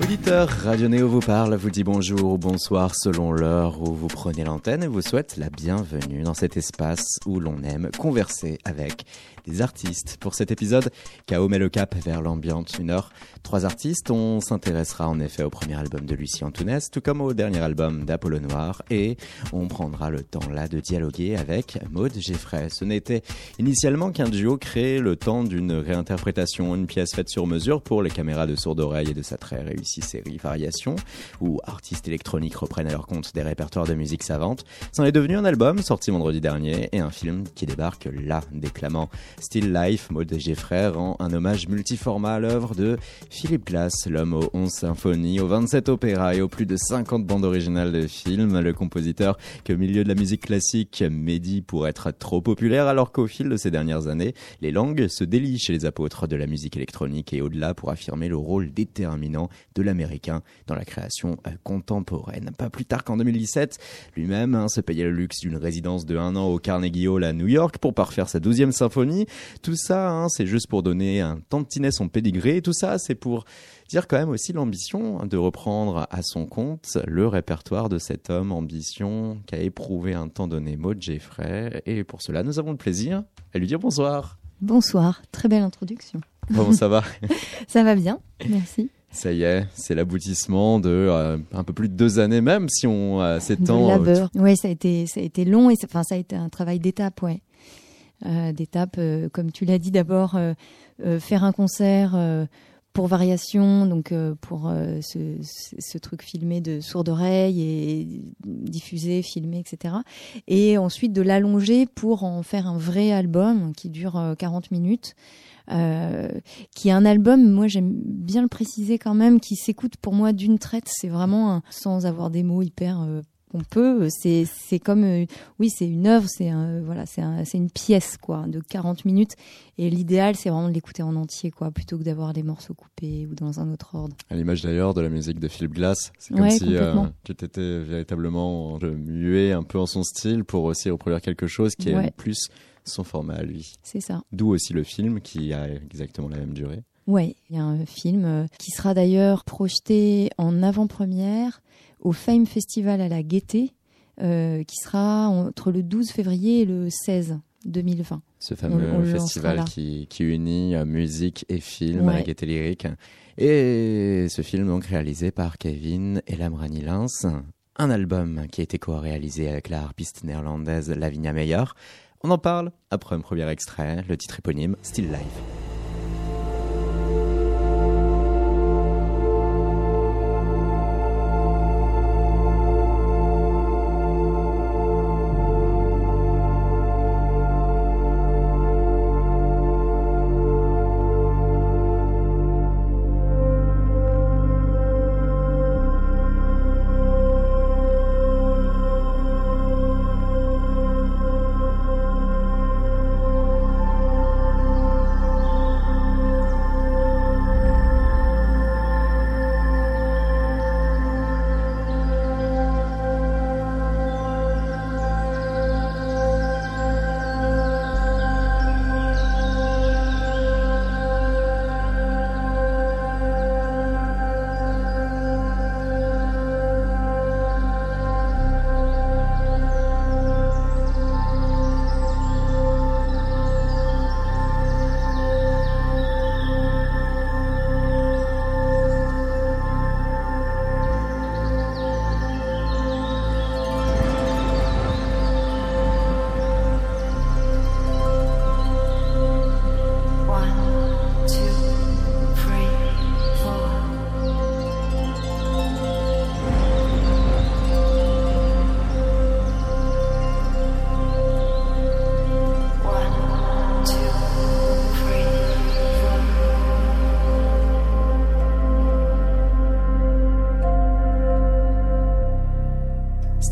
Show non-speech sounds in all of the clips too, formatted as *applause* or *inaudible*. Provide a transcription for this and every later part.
Auditeur, Radio Néo vous parle, vous dit bonjour ou bonsoir selon l'heure où vous prenez l'antenne et vous souhaite la bienvenue dans cet espace où l'on aime converser avec des artistes. Pour cet épisode, K.O. met le cap vers l'ambiance une heure. Trois artistes, on s'intéressera en effet au premier album de Lucie Antounès, tout comme au dernier album d'Apollo Noir, et on prendra le temps là de dialoguer avec Maude Geffray. Ce n'était initialement qu'un duo créé le temps d'une réinterprétation, une pièce faite sur mesure pour les caméras de sourde oreille et de sa très série Variation, où artistes électroniques reprennent à leur compte des répertoires de musique savante. C'en est devenu un album sorti vendredi dernier et un film qui débarque là, déclamant Still Life, Maud Geffray rend un hommage multiformat à l'œuvre de Philippe Glass, l'homme aux 11 symphonies, aux 27 opéras et aux plus de 50 bandes originales de films. Le compositeur que milieu de la musique classique médit pour être trop populaire alors qu'au fil de ces dernières années, les langues se délient chez les apôtres de la musique électronique et au-delà pour affirmer le rôle déterminant de l'américain dans la création euh, contemporaine. Pas plus tard qu'en 2017, lui-même hein, se payait le luxe d'une résidence de un an au Carnegie Hall à New York pour parfaire sa 12e symphonie tout ça, hein, c'est juste pour donner un tantinet son pédigré. Tout ça, c'est pour dire quand même aussi l'ambition de reprendre à son compte le répertoire de cet homme, ambition qu'a éprouvé un temps donné Maud Jeffrey. Et pour cela, nous avons le plaisir à lui dire bonsoir. Bonsoir, très belle introduction. Comment ça va? *laughs* Ça va bien, merci. Ça y est, c'est l'aboutissement de euh, un peu plus de deux années même, si on euh, s'étend. De labeur. oui, ça a été, ça a été long et enfin ça a été un travail d'étape, ouais. Euh, d'étapes, euh, comme tu l'as dit d'abord, euh, faire un concert pour variation, donc pour ce, ce, truc filmé de sourde oreille et diffusé, filmé, etc. Et ensuite de l'allonger pour en faire un vrai album qui dure 40 minutes. Euh, qui est un album, moi j'aime bien le préciser quand même, qui s'écoute pour moi d'une traite. C'est vraiment sans avoir des mots hyper on peut. C'est c'est comme euh, oui, c'est une œuvre, c'est un, voilà, c'est un, c'est une pièce quoi de 40 minutes. Et l'idéal, c'est vraiment de l'écouter en entier quoi, plutôt que d'avoir des morceaux coupés ou dans un autre ordre. À l'image d'ailleurs de la musique de Philip Glass, c'est comme si euh, tu étais véritablement muet un peu en son style pour aussi reproduire quelque chose qui est plus son format à lui. C'est ça. D'où aussi le film qui a exactement la même durée. Ouais, il y a un film euh, qui sera d'ailleurs projeté en avant-première au Fame Festival à la Gaîté, euh, qui sera entre le 12 février et le 16 2020. Ce fameux festival qui, qui, unit euh, musique et film à la Gaîté Lyrique. Et ce film donc réalisé par Kevin et Lamrani Lins. Un album qui a été co-réalisé avec la harpiste néerlandaise Lavinia Meyer. On en parle après un premier extrait, le titre éponyme Still Life.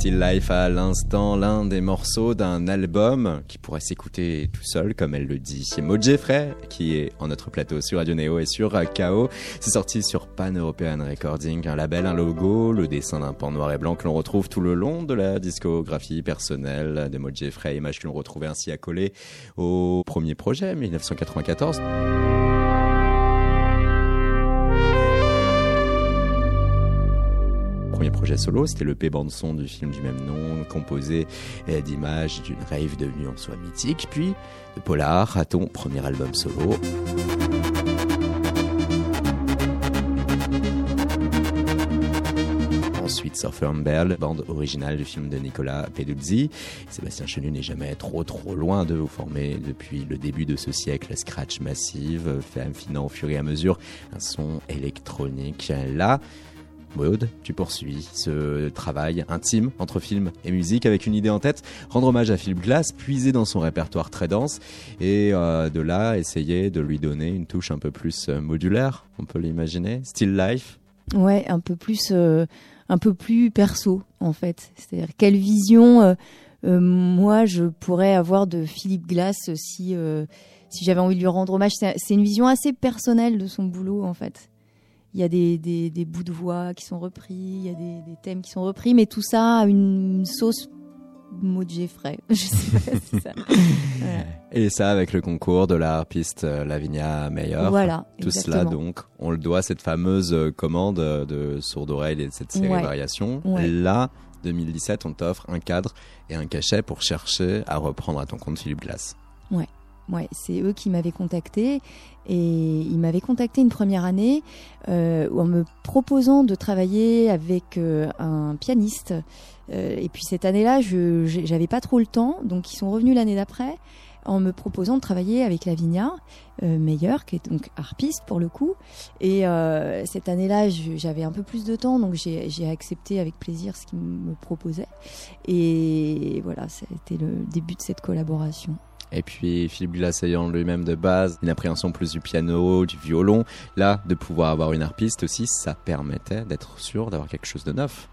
Still Life à l'instant, l'un des morceaux d'un album qui pourrait s'écouter tout seul, comme elle le dit. C'est Maud qui est en notre plateau sur Radio Neo et sur KO. C'est sorti sur Pan European Recording, un label, un logo, le dessin d'un pan noir et blanc que l'on retrouve tout le long de la discographie personnelle de Maud Jeffrey, image que l'on retrouvait ainsi accolée au premier projet, 1994. Projet solo, c'était le P bande-son du film du même nom, composé d'images d'une rave devenue en soi mythique, puis de Polar à ton premier album solo. Ensuite, Surfer Bell, bande originale du film de Nicolas Peduzzi. Sébastien Chenu n'est jamais trop trop loin de vous former depuis le début de ce siècle Scratch Massive, affinant au fur et à mesure un son électronique. Là, Maud, tu poursuis ce travail intime entre film et musique avec une idée en tête, rendre hommage à Philip Glass, puiser dans son répertoire très dense et euh, de là essayer de lui donner une touche un peu plus euh, modulaire, on peut l'imaginer, Still Life. Ouais, un peu plus, euh, un peu plus perso en fait. C'est-à-dire quelle vision moi je pourrais avoir de Philip Glass si si j'avais envie de lui rendre hommage. C'est une vision assez personnelle de son boulot en fait il y a des, des, des, bouts de voix qui sont repris, il y a des, des, thèmes qui sont repris, mais tout ça a une sauce mot de frais. *laughs* Je sais pas si ça. *laughs* Et ça avec le concours de la harpiste euh, Lavinia Meyer. Voilà. Tout cela donc, on le doit à cette fameuse euh, commande de Sourde Oreille et de cette série ouais. Variation. Là, 2017, on t'offre un cadre et un cachet pour chercher à reprendre à ton compte Philippe Glass. Ouais. Ouais, c'est eux qui m'avaient contacté et ils m'avaient contacté une première année euh, en me proposant de travailler avec euh, un pianiste. Euh, et puis cette année-là, je j'avais pas trop le temps, donc ils sont revenus l'année d'après en me proposant de travailler avec Lavinia Meyer, qui est donc harpiste pour le coup. Et cette année-là, j'avais un peu plus de temps, donc j'ai accepté avec plaisir ce qu'ils me proposaient. Et voilà, c'était le début de cette collaboration. Et puis Philippe Glass ayant lui-même de base une appréhension plus du piano, du violon, là, de pouvoir avoir une harpiste aussi, ça permettait d'être sûr d'avoir quelque chose de neuf.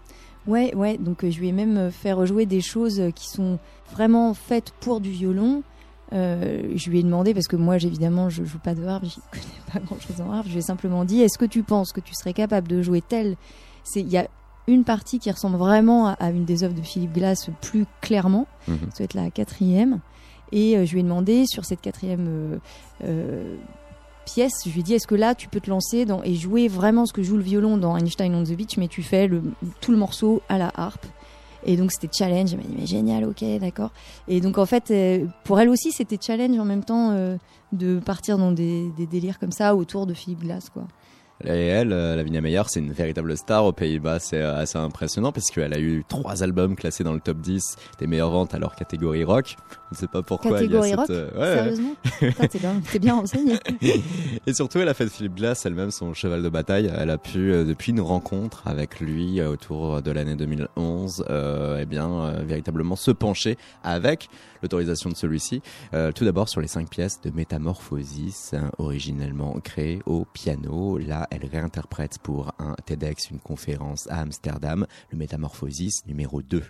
Ouais, ouais, donc euh, je lui ai même fait rejouer des choses qui sont vraiment faites pour du violon. Euh, je lui ai demandé, parce que moi, évidemment, je joue pas de harpe, je *laughs* connais pas grand chose en harpe, je lui ai simplement dit, est-ce que tu penses que tu serais capable de jouer tel? Il y a une partie qui ressemble vraiment à, une des œuvres de Philippe Glass plus clairement, -hmm. ça doit être la quatrième. Et euh, je lui ai demandé sur cette quatrième euh, euh, pièce, je lui ai dit est-ce que là tu peux te lancer et jouer vraiment ce que joue le violon dans Einstein on the Beach, mais tu fais tout le morceau à la harpe. Et donc c'était challenge. Elle m'a dit mais génial, ok, d'accord. Et donc en fait, pour elle aussi, c'était challenge en même temps de partir dans des, des, délires comme ça autour de Philippe Glass, quoi. Et elle, euh, Lavinia Meyer, c'est une véritable star aux Pays-Bas. C'est euh, assez impressionnant parce qu'elle a eu trois albums classés dans le top 10 des meilleures ventes à leur catégorie rock. On ne sait pas pourquoi. Catégorie il y a rock cette... euh, Sérieusement T'es bien, renseigné. *laughs* Et surtout, elle a fait de Philippe Glass elle-même son cheval de bataille. Elle a pu, depuis une rencontre avec lui autour de l'année 2011, eh bien, véritablement se pencher avec l'autorisation de celui-ci. tout d'abord sur les cinq pièces de Métamorphosis, hein, originellement créées au piano. Là, elle réinterprète pour un TEDx une conférence à Amsterdam, le Métamorphosis numéro 2.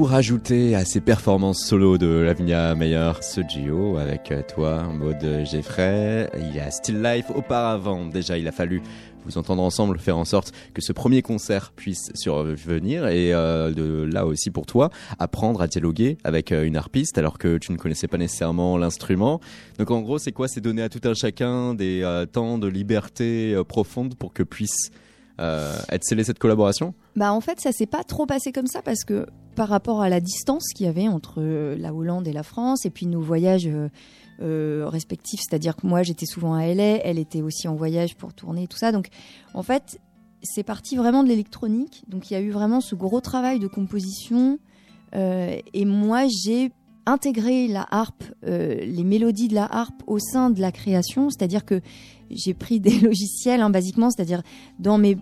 Pour ajouter à ces performances solo de Lavinia Meyer, ce avec toi, Maud Geffray, il y a Still Life auparavant. Déjà, il a fallu vous entendre ensemble faire en sorte que ce premier concert puisse survenir et euh, de là aussi pour toi apprendre à dialoguer avec euh, une harpiste alors que tu ne connaissais pas nécessairement l'instrument. Donc en gros c'est quoi? C'est donner à tout un chacun des euh, temps de liberté profonde pour que puisse être scellée cette collaboration Bah en fait ça s'est pas trop passé comme ça parce que par rapport à la distance qu'il y avait entre la Hollande et la France et puis nos voyages euh, respectifs, c'est-à-dire que moi j'étais souvent à LA, elle était aussi en voyage pour tourner tout ça. Donc en fait, c'est parti vraiment de l'électronique. Donc il y a eu vraiment ce gros travail de composition. Euh, et moi j'ai intégré la harpe, euh, les mélodies de la harpe au sein de la création, c'est-à-dire que j'ai pris des *laughs* logiciels, hein, basiquement, c'est-à-dire dans mes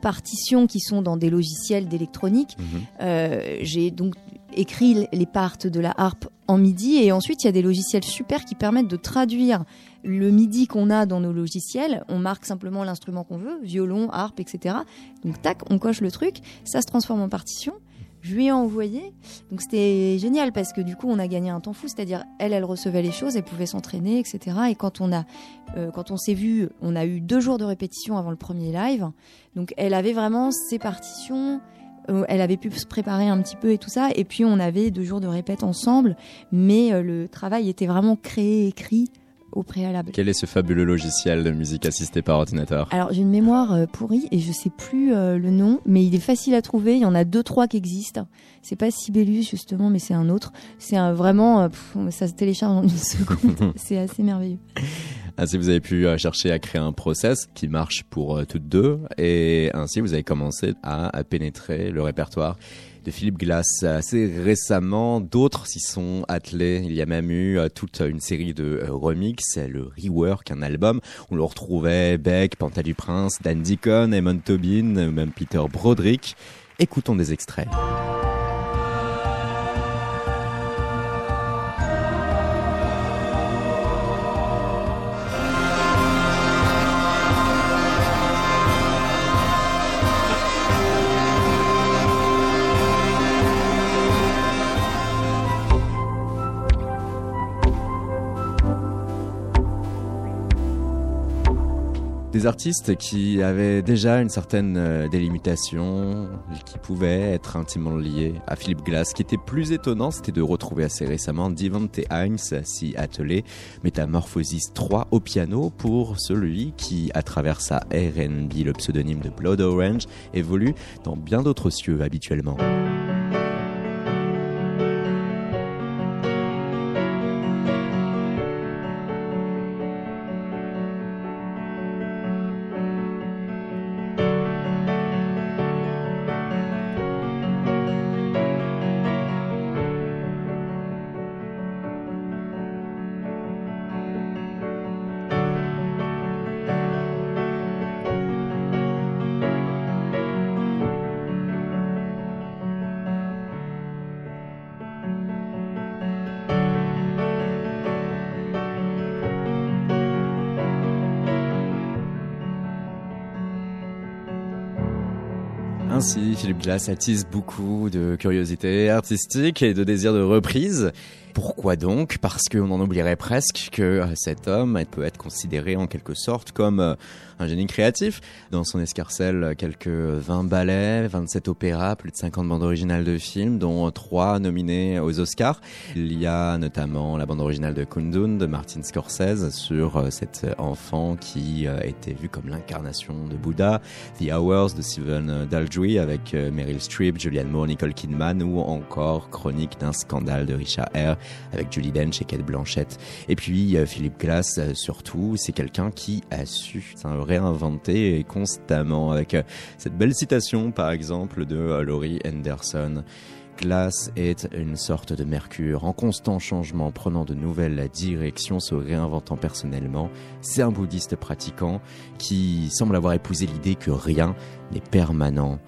partitions qui sont dans des logiciels d'électronique, mhm. j'ai donc écrit les parts de la harpe en MIDI et ensuite il y a des logiciels super qui permettent de traduire le MIDI qu'on a dans nos logiciels. On marque simplement l'instrument qu'on veut, violon, harpe, etc. Donc tac, on coche le truc, ça se transforme en partition. Je lui ai envoyé, donc c'était génial parce que du coup on a gagné un temps fou, c'est-à-dire elle, elle recevait les choses, elle pouvait s'entraîner, etc. Et quand on a, euh, quand on s'est vu, on a eu deux jours de répétition avant le premier live, donc elle avait vraiment ses partitions, euh, elle avait pu se préparer un petit peu et tout ça. Et puis on avait deux jours de répète ensemble, mais euh, le travail était vraiment créé, écrit au préalable. Quel est ce fabuleux logiciel de musique assistée par ordinateur? Alors j'ai une mémoire euh, pourrie et je sais plus le nom, mais il est facile à trouver. Il y en a deux trois qui existent. C'est pas Sibelius justement, mais c'est un autre. C'est vraiment, ça se télécharge en une seconde. *laughs* c'est assez merveilleux. Ainsi, vous avez pu euh, chercher à créer un process qui marche pour euh, toutes deux, et ainsi vous avez commencé à, pénétrer le répertoire de Philippe Glass. Assez récemment, d'autres s'y sont attelés. Il y a même eu euh, toute une série de remix, le rework, un album. On le retrouvait Beck, Panta du Prince, Dan Deacon, Eamon Tobin, même Peter Broderick. Écoutons des extraits. Des artistes qui avaient déjà une certaine euh, délimitation, qui pouvaient être intimement liés à Philippe Glass. Ce qui était plus étonnant, c'était de retrouver assez récemment Divante Heinz s'y atteler Métamorphosis 3 au piano pour celui qui, à travers sa R&B, le pseudonyme de Blood Orange, évolue dans bien d'autres cieux habituellement. Philippe Glass attise beaucoup de curiosité artistique et de désir de reprise. Donc Parce qu'on en oublierait presque que euh, cet homme peut être considéré en quelque sorte comme euh, un génie créatif. Dans son escarcelle, quelques 20 ballets, 27 opéras, plus de 50 bandes originales de films, dont 3 nominés aux Oscars. Il y a notamment la bande originale de Kundun de Martin Scorsese sur euh, cet enfant qui était vu comme l'incarnation de Bouddha, The Hours de Steven Daldry avec Meryl Streep, Julianne Moore, Nicole Kidman ou encore Chronique d'un scandale de Richard Eyre avec Julie Dench et Kate Blanchett. Et puis Philippe Glass, euh, surtout, c'est quelqu'un qui a su réinventer constamment avec euh, cette belle citation, par exemple, de euh, Laurie Henderson. Glass est une sorte de mercure en constant changement, prenant de nouvelles directions, se réinventant personnellement. C'est un bouddhiste pratiquant qui semble avoir épousé l'idée que rien n'est permanent.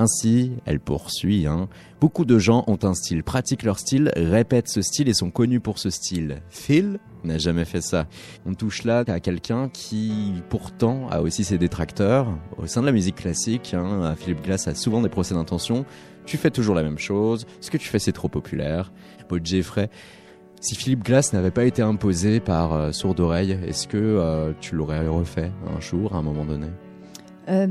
Ainsi, elle poursuit, hein, beaucoup de gens ont un style, pratiquent leur style, répètent ce style et sont connus pour ce style. Phil n'a jamais fait ça. On touche là à quelqu'un qui pourtant a aussi ses détracteurs. Au sein de la musique classique, hein, Philippe Glass a souvent des procès d'intention. tu fais toujours la même chose, ce que tu fais c'est trop populaire. Paul Jeffrey, si Philippe Glass n'avait pas été imposé par euh, Sourde Oreille, est-ce que euh, tu l'aurais refait un jour, à un moment donné? Euh,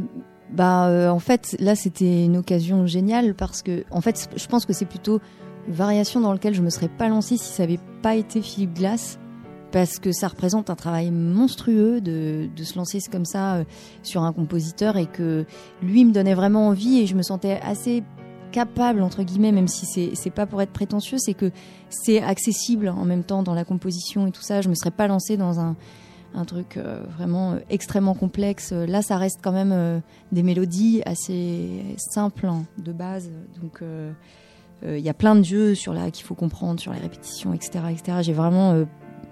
Bah, en fait, là, c'était une occasion géniale parce que, en fait, je pense que c'est plutôt une variation dans laquelle je me serais pas lancée si ça n'avait pas été Philippe Glass parce que ça représente un travail monstrueux de, de se lancer comme ça euh, sur un compositeur et que lui me donnait vraiment envie et je me sentais assez capable entre guillemets même si c'est c'est pas pour être prétentieux c'est que c'est accessible en même temps dans la composition et tout ça. Je me serais pas lancée dans un un truc euh, vraiment euh, extrêmement complexe. Là ça reste quand même des mélodies assez simples hein, de base. Donc il y a plein de jeux sur là qu'il faut comprendre sur les répétitions etc etc j'ai vraiment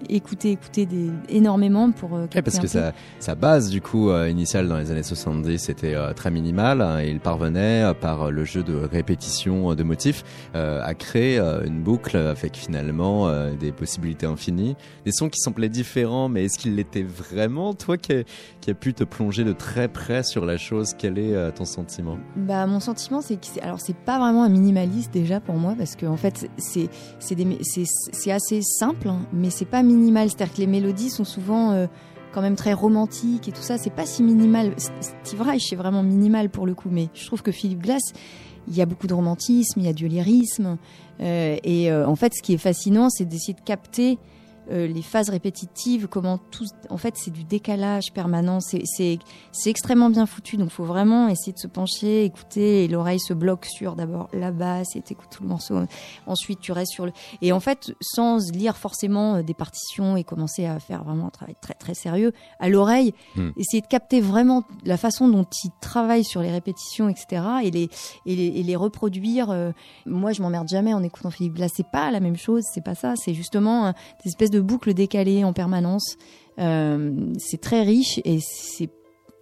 écouter, écouter des, énormément pour euh, parce que sa, sa, base du coup euh, initiale dans les années 70 c'était euh, très minimal hein, et il parvenait euh, par le jeu de répétition de motifs à créer une boucle avec finalement des possibilités infinies, des sons qui semblaient différents mais est-ce qu'il l'était vraiment toi qui a, qui a pu te plonger de très près sur la chose? Quel est ton sentiment? Bah mon sentiment c'est que alors c'est pas vraiment un minimaliste déjà pour moi parce que en fait c'est assez simple hein, mais c'est pas minimal, c'est-à-dire que les mélodies sont souvent euh, quand même très romantiques et tout ça. C'est pas si minimal. Steve Reich c'est vraiment minimal pour le coup, mais je trouve que Philippe Glass, il y a beaucoup de romantisme, il y a du lyrisme, euh, et euh, en fait, ce qui est fascinant, c'est d'essayer de capter euh, les phases répétitives, comment tout, en fait, c'est du décalage permanent. C'est, extrêmement bien foutu. Donc, faut vraiment essayer de se pencher, écouter, et l'oreille se bloque sur d'abord la basse et t'écoutes tout le morceau. Ensuite, tu restes sur le, et en fait, sans lire forcément euh, des partitions et commencer à faire vraiment un travail très, très sérieux, à l'oreille, hmm. essayer de capter vraiment la façon dont il travaille sur les répétitions, etc. et les, et les, et les reproduire. Euh, moi, je m'emmerde jamais en écoutant Philippe Glass. C'est pas la même chose, c'est pas ça. C'est justement des espèces de boucles décalées en permanence. Euh, c'est très riche et c'est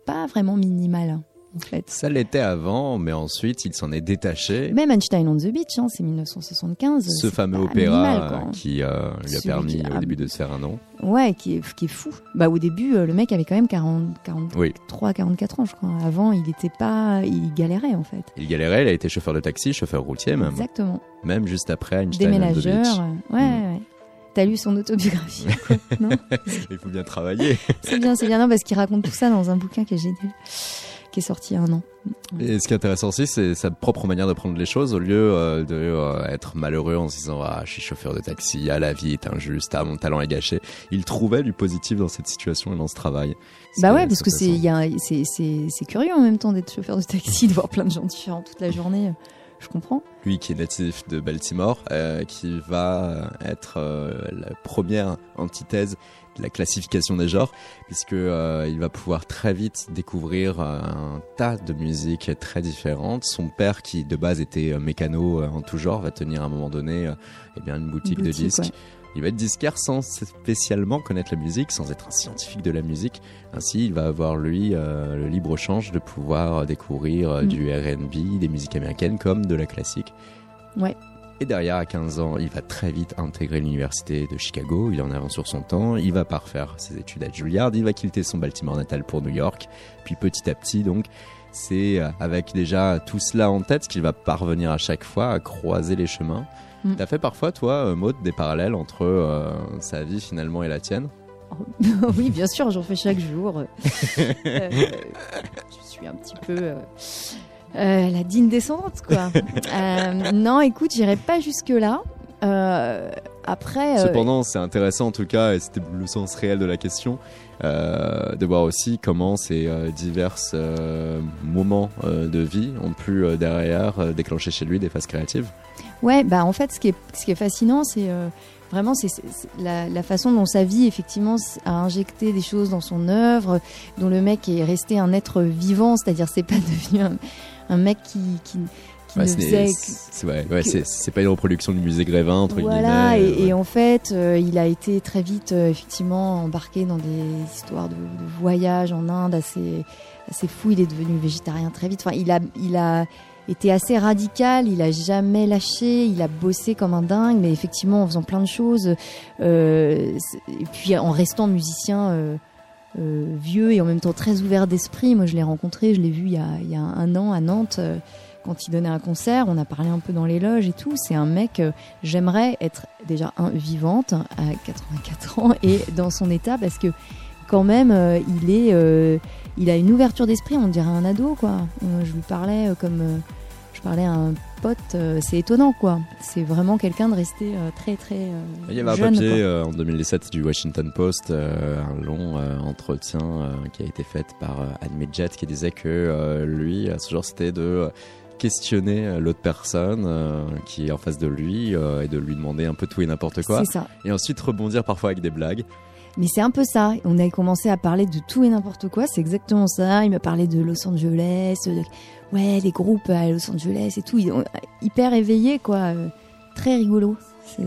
pas vraiment minimal. En fait. Ça l'était avant, mais ensuite il s'en est détaché. Même Einstein on the Beach, hein, c'est 1975. Ce fameux opéra qui euh, lui a permis au début de se faire un nom. Ouais, qui est, qui est fou. Bah, au début, euh, le mec avait quand même 40, 43, 44 ans, je crois. Avant, il était pas. Il galérait en fait. Il galérait, il a été chauffeur de taxi, chauffeur routier même. Exactement. Même juste après Einstein on the Beach. Ouais, hmm. ouais. T'as lu son autobiographie *laughs* non? Il faut bien travailler. c'est bien, c'est bien, non, parce qu'il raconte tout ça dans un bouquin qui est génial, qui est sorti il y a un an. Et ce qui est intéressant aussi, c'est sa propre manière de prendre les choses, au lieu euh, de euh, être malheureux en se disant ah je suis chauffeur de taxi, ah la vie est injuste, ah mon talent est gâché. Il trouvait du positif dans cette situation et dans ce travail. Bah ouais, parce que c'est c'est curieux en même temps d'être chauffeur de taxi, de voir plein de gens différents toute la journée je comprends. Lui qui est natif de Baltimore, euh, qui va être euh, la première antithèse de la classification des genres, puisque euh, il va pouvoir très vite découvrir un tas de musiques très différentes. Son père, qui de base était mécano en tout genre, va tenir à un moment donné eh bien une boutique, de disques. Il va être disquaire sans spécialement connaître la musique, sans être un scientifique de la musique. Ainsi, il va avoir, lui, euh, le libre-change de pouvoir découvrir euh, mm. du RB, des musiques américaines comme de la classique. Ouais. Et derrière, à 15 ans, il va très vite intégrer l'université de Chicago. Il en avance sur son temps. Il va parfaire ses études à Juilliard. Il va quitter son Baltimore natal pour New York. Puis petit à petit, donc, c'est euh, avec déjà tout cela en tête qu'il va parvenir à chaque fois à croiser les chemins Mm. T'as fait parfois, toi, euh, Maud, des parallèles entre euh, sa vie finalement et la tienne? *laughs* Oui, bien sûr, j'en fais chaque jour. Euh, *laughs* je suis un petit peu la digne descendante, quoi. *laughs* non, écoute, j'irai pas jusque-là. après. Cependant, c'est intéressant en tout cas, et c'était le sens réel de la question, de voir aussi comment ces divers moments de vie ont pu derrière déclencher chez lui des phases créatives. Ouais, bah en fait, ce qui est, ce qui est fascinant, c'est euh, vraiment c'est la, la, façon dont sa vie effectivement a injecté des choses dans son œuvre, dont le mec est resté un être vivant, c'est-à-dire c'est pas *laughs* devenu un, un mec qui, qui ouais, c'est ouais, ouais, pas une reproduction du musée Grévin entre voilà, guillemets. Et, et en fait, euh, il a été très vite euh, effectivement embarqué dans des histoires de, de voyage en Inde assez assez fou. Il est devenu végétarien très vite. Enfin, il a il a était assez radical, il a jamais lâché, il a bossé comme un dingue, mais effectivement en faisant plein de choses, euh, et puis en restant musicien euh, euh, vieux et en même temps très ouvert d'esprit. Moi je l'ai rencontré, je l'ai vu il y, a, il y, a, un an à Nantes, quand il donnait un concert, on a parlé un peu dans les loges et tout. C'est un mec, euh, j'aimerais être déjà un vivante à 84 ans et dans son état parce que quand même, euh, il est, euh, il a une ouverture d'esprit. On dirait un ado, quoi. Euh, je lui parlais euh, comme euh, parlais à un pote. euh, c'est étonnant, quoi. C'est vraiment quelqu'un de rester euh, très, très euh, Il y avait un papier en 2017 du Washington Post, un long entretien qui a été fait par Anne Midget qui disait que lui, à ce genre, c'était de questionner l'autre personne euh, qui est en face de lui euh, et de lui demander un peu tout et n'importe quoi. C'est ça. Et ensuite rebondir parfois avec des blagues. Mais c'est un peu ça. On a commencé à parler de tout et n'importe quoi. C'est exactement ça. Il m'a parlé de Los Angeles, de- ouais, les groupes à Los Angeles et tout. Hyper éveillé, quoi. Très rigolo,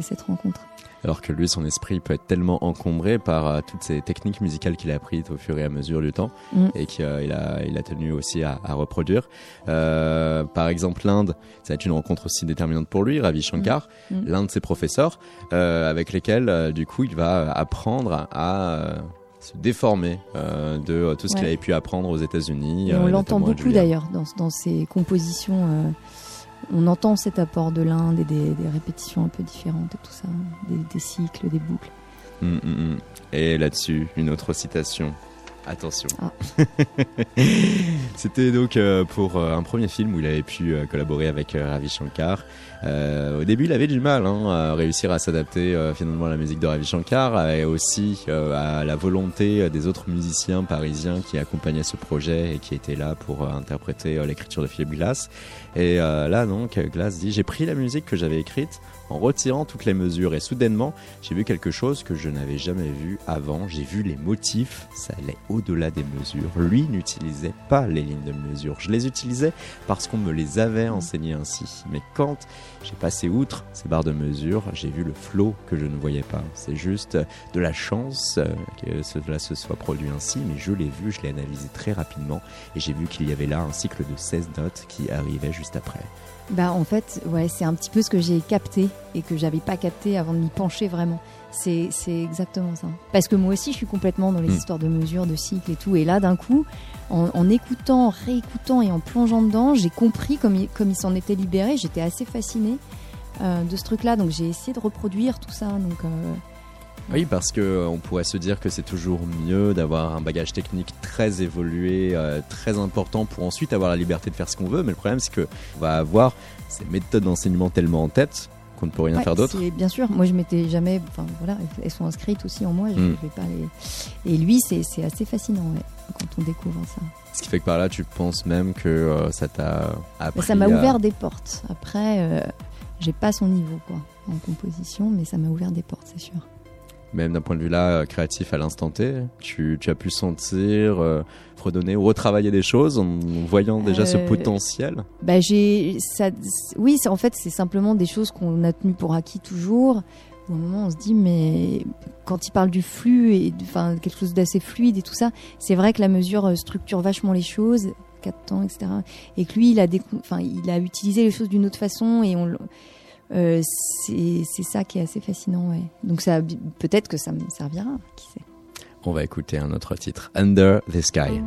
cette rencontre. Alors que lui, son esprit peut être tellement encombré par euh, toutes ces techniques musicales qu'il a apprises au fur et à mesure du temps Mm. et qu'il a, il a tenu aussi à, à reproduire. Euh, par exemple, l'Inde, ça va être une rencontre aussi déterminante pour lui, Ravi Shankar, Mm. Mm. l'un de ses professeurs, euh, avec lesquels, du coup, il va apprendre à se déformer euh, de euh, tout ce qu'il avait pu apprendre aux États-Unis. Et on euh, l'entend beaucoup d'ailleurs dans, dans ses compositions. euh, on entend cet apport de l'Inde et des, des répétitions un peu différentes et tout ça, des, des cycles, des boucles. Mm, mm, mm. Et là-dessus, une autre citation. Attention. Ah. *laughs* C'était donc euh, pour euh, un premier film où il avait pu euh, collaborer avec Ravi Shankar. Euh, au début, il avait du mal hein, à réussir à s'adapter euh, finalement à la musique de Ravi Shankar et aussi euh, à la volonté des autres musiciens parisiens qui accompagnaient ce projet et qui étaient là pour interpréter l'écriture de Philippe Glass. Et là, donc, Glass dit J'ai pris la musique que j'avais écrite en retirant toutes les mesures et soudainement, j'ai vu quelque chose que je n'avais jamais vu avant. J'ai vu les motifs, ça allait au-delà des mesures. Lui n'utilisait pas les lignes de mesure. Je les utilisais parce qu'on me les avait enseignées ainsi. Mais quand j'ai passé outre ces barres de mesure, j'ai vu le flot que je ne voyais pas. C'est juste de la chance que cela se soit produit ainsi, mais je l'ai vu, je l'ai analysé très rapidement et j'ai vu qu'il y avait là un cycle de 16 notes qui arrivait juste après. Bah en fait, ouais, c'est un petit peu ce que j'ai capté et que j'avais pas capté avant de m'y pencher vraiment. C'est c'est exactement ça. Parce que moi aussi, je suis complètement dans les Mm. histoires de mesures, de cycles et tout. Et là, d'un coup, en, en écoutant, en réécoutant et en plongeant dedans, j'ai compris comme il, comme il s'en était libéré. J'étais assez fascinée euh, de ce truc-là. Donc j'ai essayé de reproduire tout ça. Donc euh, Oui, parce que euh, on pourrait se dire que c'est toujours mieux d'avoir un bagage technique très évolué, euh, très important pour ensuite avoir la liberté de faire ce qu'on veut. Mais le problème, c'est que on va avoir ces méthodes d'enseignement tellement en tête qu'on ne peut rien ouais, faire d'autre. Bien sûr, moi je m'étais jamais. Enfin voilà, elles sont inscrites aussi en moi. Je, Mm. je vais pas les. Et lui, c'est assez fascinant ouais, quand on découvre ça. Ce qui fait que par là, tu penses même que euh, ça t'a appris. Ça m'a à- ouvert des portes. Après, euh, j'ai pas son niveau quoi en composition, mais ça m'a ouvert des portes, c'est sûr. Même d'un point de vue là, euh, créatif à l'instant T, tu, tu as pu sentir, euh, fredonner ou retravailler des choses en voyant déjà ce Euh, potentiel. Bah j'ai ça. Oui, en fait c'est simplement des choses qu'on a tenues pour acquis toujours. Au moment, on se dit mais quand il parle du flux et enfin quelque chose d'assez fluide et tout ça, c'est vrai que la mesure structure vachement les choses, quatre temps, etc. Et que lui, il a enfin il a utilisé les choses d'une autre façon et on. Euh, c'est ça qui est assez fascinant. Donc peut-être que ça me servira, qui sait. On va écouter un autre titre, Under the Sky.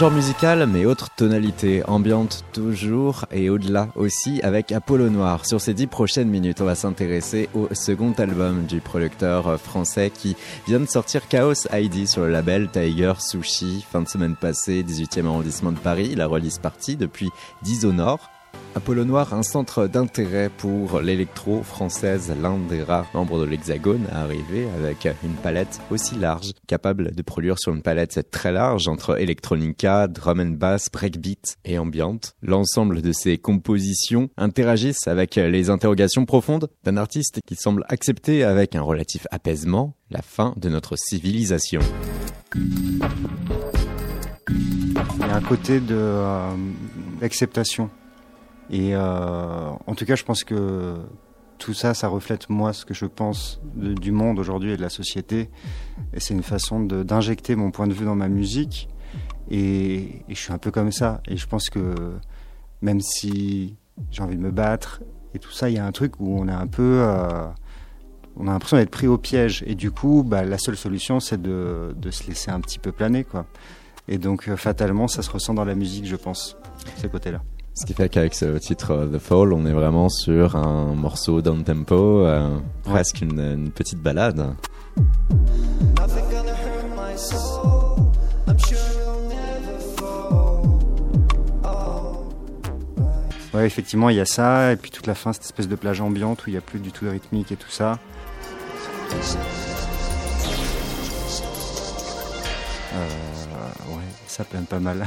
Genre musical, mais autre tonalité, ambiante toujours et au-delà aussi avec Apollo Noir. Sur ces dix prochaines minutes, on va s'intéresser au second album du producteur français qui vient de sortir Chaos ID sur le label Tiger Sushi. Fin de semaine passée, 18e arrondissement de Paris, la release partie depuis 10 au nord. Apollo Noir, un centre d'intérêt pour l'électro française, l'un des rares membres de l'Hexagone à arriver avec une palette aussi large, capable de produire sur une palette très large entre electronica, drum and bass, breakbeat et ambiante. L'ensemble de ces compositions interagissent avec les interrogations profondes d'un artiste qui semble accepter avec un relatif apaisement la fin de notre civilisation. Il y a un côté de euh, d'acceptation et euh, en tout cas, je pense que tout ça, ça reflète moi ce que je pense du monde aujourd'hui et de la société. Et c'est une façon d'injecter mon point de vue dans ma musique. Et, je suis un peu comme ça. Et je pense que même si j'ai envie de me battre et tout ça, il y a un truc où on est un peu... Euh, on a l'impression d'être pris au piège. Et du coup, bah, la seule solution, c'est de, de, se laisser un petit peu planer. quoi. Et donc, euh, fatalement, ça se ressent dans la musique, je pense, ces côtés-là. Ce qui fait qu'avec ce titre euh, The Fall, on est vraiment sur un morceau down tempo, euh, presque une, petite balade. Ouais, effectivement, il y a ça, et puis toute la fin, cette espèce de plage ambiante où il n'y a plus du tout de rythmique et tout ça. Ça plane pas mal.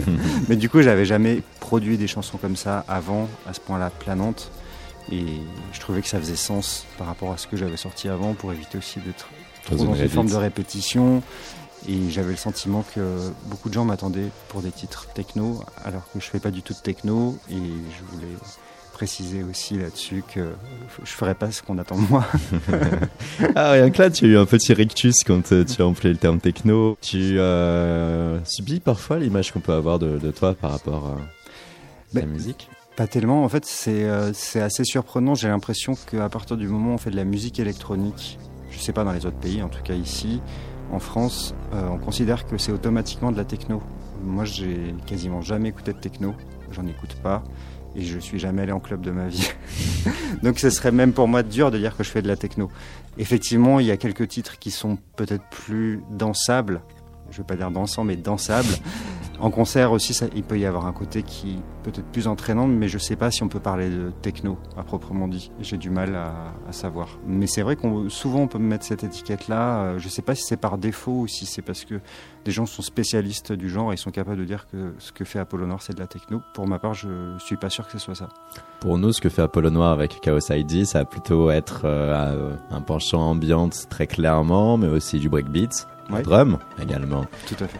*laughs* Mais du coup, j'avais jamais produit des chansons comme ça avant, à ce point-là planante. Et je trouvais que ça faisait sens par rapport à ce que j'avais sorti avant pour éviter aussi d'être dans une forme de répétition. Et j'avais le sentiment que beaucoup de gens m'attendaient pour des titres techno, alors que je fais pas du tout de techno. Et je voulais préciser aussi là-dessus que je ferai pas ce qu'on attend de moi. *laughs* ah, rien que là, tu as eu un petit rictus quand euh, tu as employé le terme techno. Tu euh, subis parfois l'image qu'on peut avoir de, toi par rapport à la musique Pas tellement. En fait, euh, c'est assez surprenant. J'ai l'impression qu'à partir du moment où on fait de la musique électronique, je sais pas dans les autres pays, en tout cas ici, en France, on considère que c'est automatiquement de la techno. Moi, j'ai quasiment jamais écouté de techno. J'en écoute pas et je suis jamais allé en club de ma vie. *laughs* Donc ce serait même pour moi dur de dire que je fais de la techno. Effectivement, il y a quelques titres qui sont peut-être plus dansables. Je veux pas dire dansant, mais dansables. En concert aussi, il peut y avoir un côté qui peut-être plus entraînant, mais je sais pas si on peut parler de techno à proprement dit. J'ai du mal à, savoir. Mais c'est vrai qu'on souvent on peut me mettre cette étiquette-là. Euh, je sais pas si c'est par défaut ou si c'est parce que des gens sont spécialistes du genre et sont capables de dire que ce que fait Apollo Noir c'est de la techno. Pour ma part, je suis pas sûr que ce soit ça. Pour nous, ce que fait Apollo Noir avec Chaos ID, ça va plutôt être euh, un penchant ambiante très clairement, mais aussi du breakbeat, ouais. drum également. Tout à fait.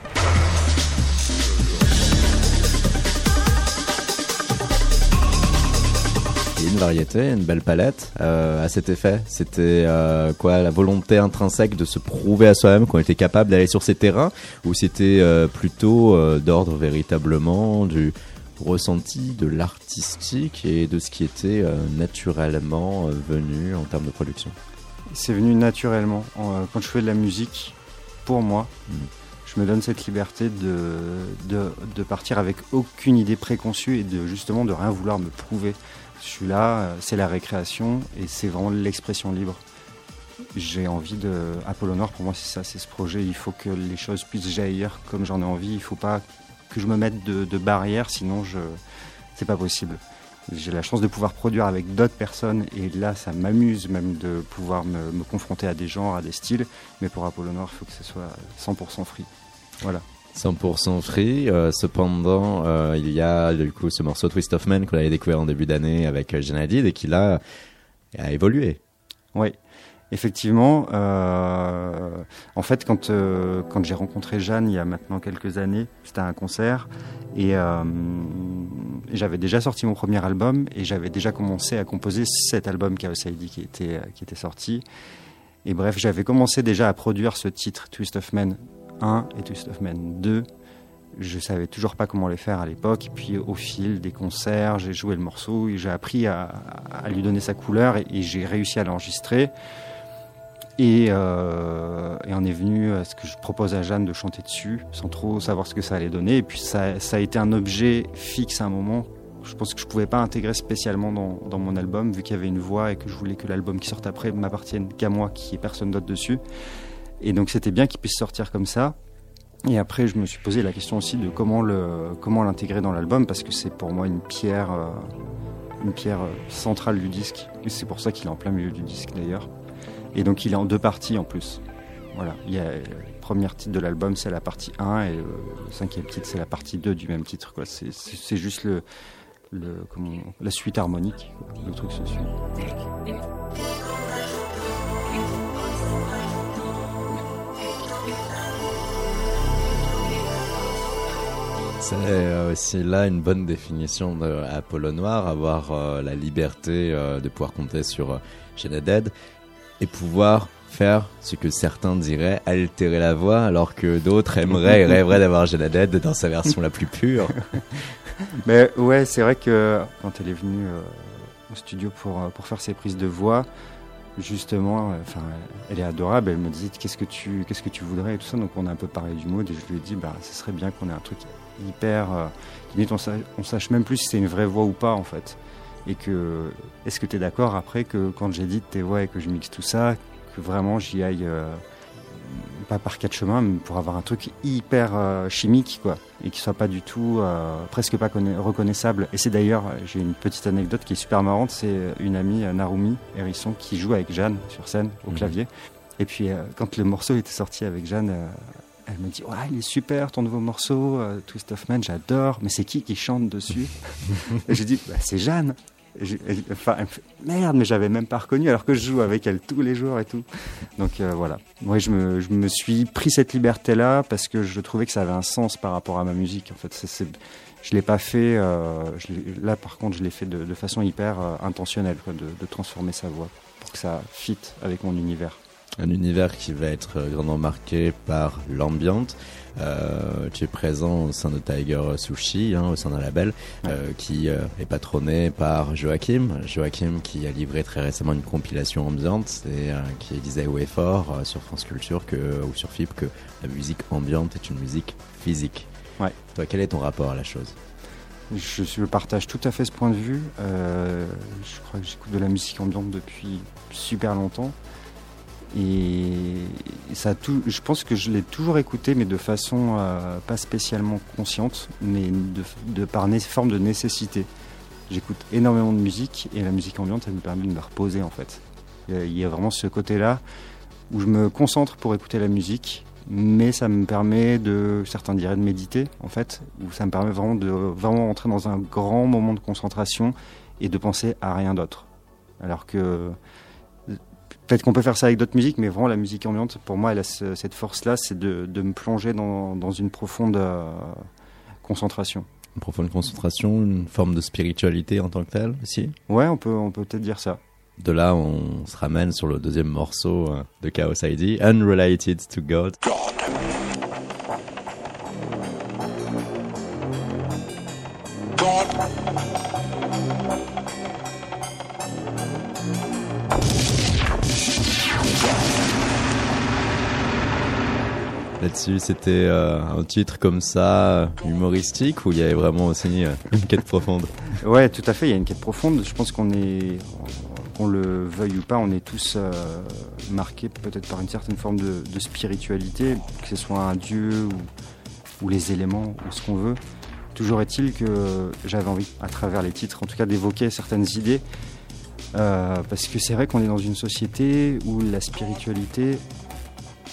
une variété, une belle palette euh, à cet effet. C'était euh, quoi la volonté intrinsèque de se prouver à soi-même qu'on était capable d'aller sur ces terrains, ou c'était euh, plutôt d'ordre véritablement du ressenti de l'artistique et de ce qui était naturellement venu en termes de production? C'est venu naturellement. Quand je fais de la musique, pour moi, je me donne cette liberté de, de, de, partir avec aucune idée préconçue et de justement de rien vouloir me prouver. Je suis là, euh, c'est la récréation et c'est vraiment l'expression libre. J'ai envie de. Apollo Noir, pour moi, c'est ça, c'est ce projet. Il faut que les choses puissent jaillir comme j'en ai envie. Il ne faut pas que je me mette de, barrières, sinon je. C'est pas possible. J'ai la chance de pouvoir produire avec d'autres personnes et là, ça m'amuse même de pouvoir me, me confronter à des genres, à des styles. Mais pour Apollo Noir, il faut que ce soit 100% free. Voilà. 100% free. Euh, cependant, euh, il y a du coup ce morceau Twist of Man qu'on avait découvert en début d'année avec euh, Janadid et qui là a évolué. Oui, effectivement. en fait, quand quand j'ai rencontré Jeanne il y a maintenant quelques années, c'était à un concert et, j'avais déjà sorti mon premier album et j'avais déjà commencé à composer cet album Chaos ID qui était qui était sorti. Et bref, j'avais commencé déjà à produire ce titre Twist of Man 1 et Twist of Man 2. Je savais toujours pas comment les faire à l'époque. Et puis au fil des concerts, j'ai joué le morceau et j'ai appris à, lui donner sa couleur et, j'ai réussi à l'enregistrer. Et, euh, et, on est venu à ce que je propose à Jeanne de chanter dessus, sans trop savoir ce que ça allait donner. Et puis ça, a été un objet fixe à un moment. Je pense que je pouvais pas intégrer spécialement dans, mon album, vu qu'il y avait une voix et que je voulais que l'album qui sorte après m'appartienne qu'à moi, qu'il n'y ait personne d'autre dessus. Et donc c'était bien qu'il puisse sortir comme ça. Et après, je me suis posé la question aussi de comment le comment l'intégrer dans l'album parce que c'est pour moi une pierre euh, une pierre euh, centrale du disque. Et c'est pour ça qu'il est en plein milieu du disque d'ailleurs. Et donc il est en deux parties en plus. Voilà, il y a le premier titre de l'album, c'est la partie 1 et le cinquième titre, c'est la partie 2 du même titre. Quoi. C'est, juste la suite harmonique. Le truc se suit. C'est aussi là une bonne définition de Apollo Noir, avoir euh, la liberté euh, de pouvoir compter sur euh, Dead et pouvoir faire ce que certains diraient altérer la voix, alors que d'autres aimeraient et rêveraient d'avoir Dead dans sa version la plus pure. *laughs* Mais ouais, c'est vrai que quand elle est venue au studio pour, pour faire ses prises de voix, justement, enfin, elle est adorable. Elle me disait qu'est-ce que tu, qu'est-ce que tu voudrais et tout ça. Donc on a un peu parlé du mode et je lui ai dit, bah, ce serait bien qu'on ait un truc hyper. Euh, limite, on sache, sache même plus si c'est une vraie voix ou pas, en fait. Et que, est-ce que tu es d'accord après que quand j'édite tes voix et que je mixe tout ça, que vraiment j'y aille, euh, pas par quatre chemins, mais pour avoir un truc hyper euh, chimique, quoi. Et qui soit pas du tout, presque pas reconnaissable. Et c'est d'ailleurs, j'ai une petite anecdote qui est super marrante, c'est une amie, Narumi Hérisson, qui joue avec Jeanne sur scène, au mhm. clavier. Et puis, quand le morceau était sorti avec Jeanne, elle me dit ouais, il est super ton nouveau morceau, euh, Twist of Man, j'adore. Mais c'est qui qui chante dessus? *laughs* Et j'ai dit bah, c'est Jeanne. Enfin, merde, mais j'avais même pas reconnu alors que je joue avec elle tous les jours et tout. Donc euh, voilà. Moi, je me, je me, suis pris cette liberté-là parce que je trouvais que ça avait un sens par rapport à ma musique. En fait, je l'ai pas fait. Euh, je là, par contre, je l'ai fait de, façon hyper euh, intentionnelle, de, de transformer sa voix pour que ça fit avec mon univers. Un univers qui va être grandement marqué par l'ambiance. Euh, tu es présent au sein de Tiger Sushi, hein, au sein d'un label euh, qui euh, est patronné par Joachim. Joachim qui a livré très récemment une compilation ambiante et qui disait haut et fort sur France Culture que, ou sur FIP que la musique ambiante est une musique physique. Ouais. Toi, quel est ton rapport à la chose? Je, je, partage tout à fait ce point de vue. Je crois que j'écoute de la musique ambiante depuis super longtemps. Et ça je pense que je l'ai toujours écouté, mais de façon euh, pas spécialement consciente, mais de, par forme de nécessité. J'écoute énormément de musique et la musique ambiante, elle me permet de me reposer en fait. Il y a vraiment ce côté-là où je me concentre pour écouter la musique, mais ça me permet de, certains diraient de méditer en fait, où ça me permet vraiment de vraiment entrer dans un grand moment de concentration et de penser à rien d'autre. Alors que Peut-être qu'on peut faire ça avec d'autres musiques, mais vraiment la musique ambiante, pour moi, elle a cette force-là, c'est de, me plonger dans, une profonde euh, concentration. Une profonde concentration, une forme de spiritualité en tant que telle aussi Ouais, on peut on peut peut-être dire ça. De là, on se ramène sur le deuxième morceau euh, de Chaos ID, Unrelated to God. C'était euh, un titre comme ça, humoristique, ou il y avait vraiment aussi euh, une quête profonde Ouais, tout à fait, il y a une quête profonde. Je pense qu'on est, qu'on le veuille ou pas, on est tous euh, marqués peut-être par une certaine forme de, spiritualité, que ce soit un dieu ou, les éléments ou ce qu'on veut. Toujours est-il que j'avais envie, à travers les titres, en tout cas, d'évoquer certaines idées. parce que c'est vrai qu'on est dans une société où la spiritualité,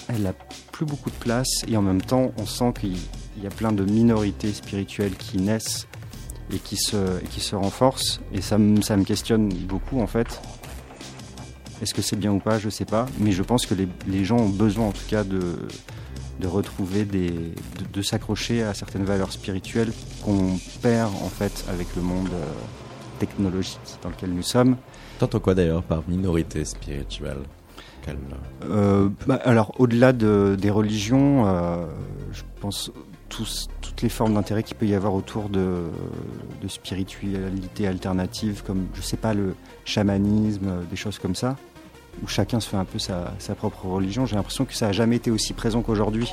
elle a plus beaucoup de place et en même temps on sent qu'il y a plein de minorités spirituelles qui naissent et qui se, qui se renforcent et ça, ça me questionne beaucoup en fait. Est-ce que c'est bien ou pas? Je sais pas, mais je pense que les, les gens ont besoin en tout cas de, de retrouver des, de, s'accrocher à certaines valeurs spirituelles qu'on perd en fait avec le monde euh, technologique dans lequel nous sommes. T'entends quoi d'ailleurs par minorité spirituelle? Euh, bah, Alors, au-delà de, des religions, euh, je pense toutes les formes d'intérêt qu'il peut y avoir autour de, spiritualité alternative, comme, je sais pas, le chamanisme, des choses comme ça. où chacun se fait un peu sa, propre religion. J'ai l'impression que ça n'a jamais été aussi présent qu'aujourd'hui,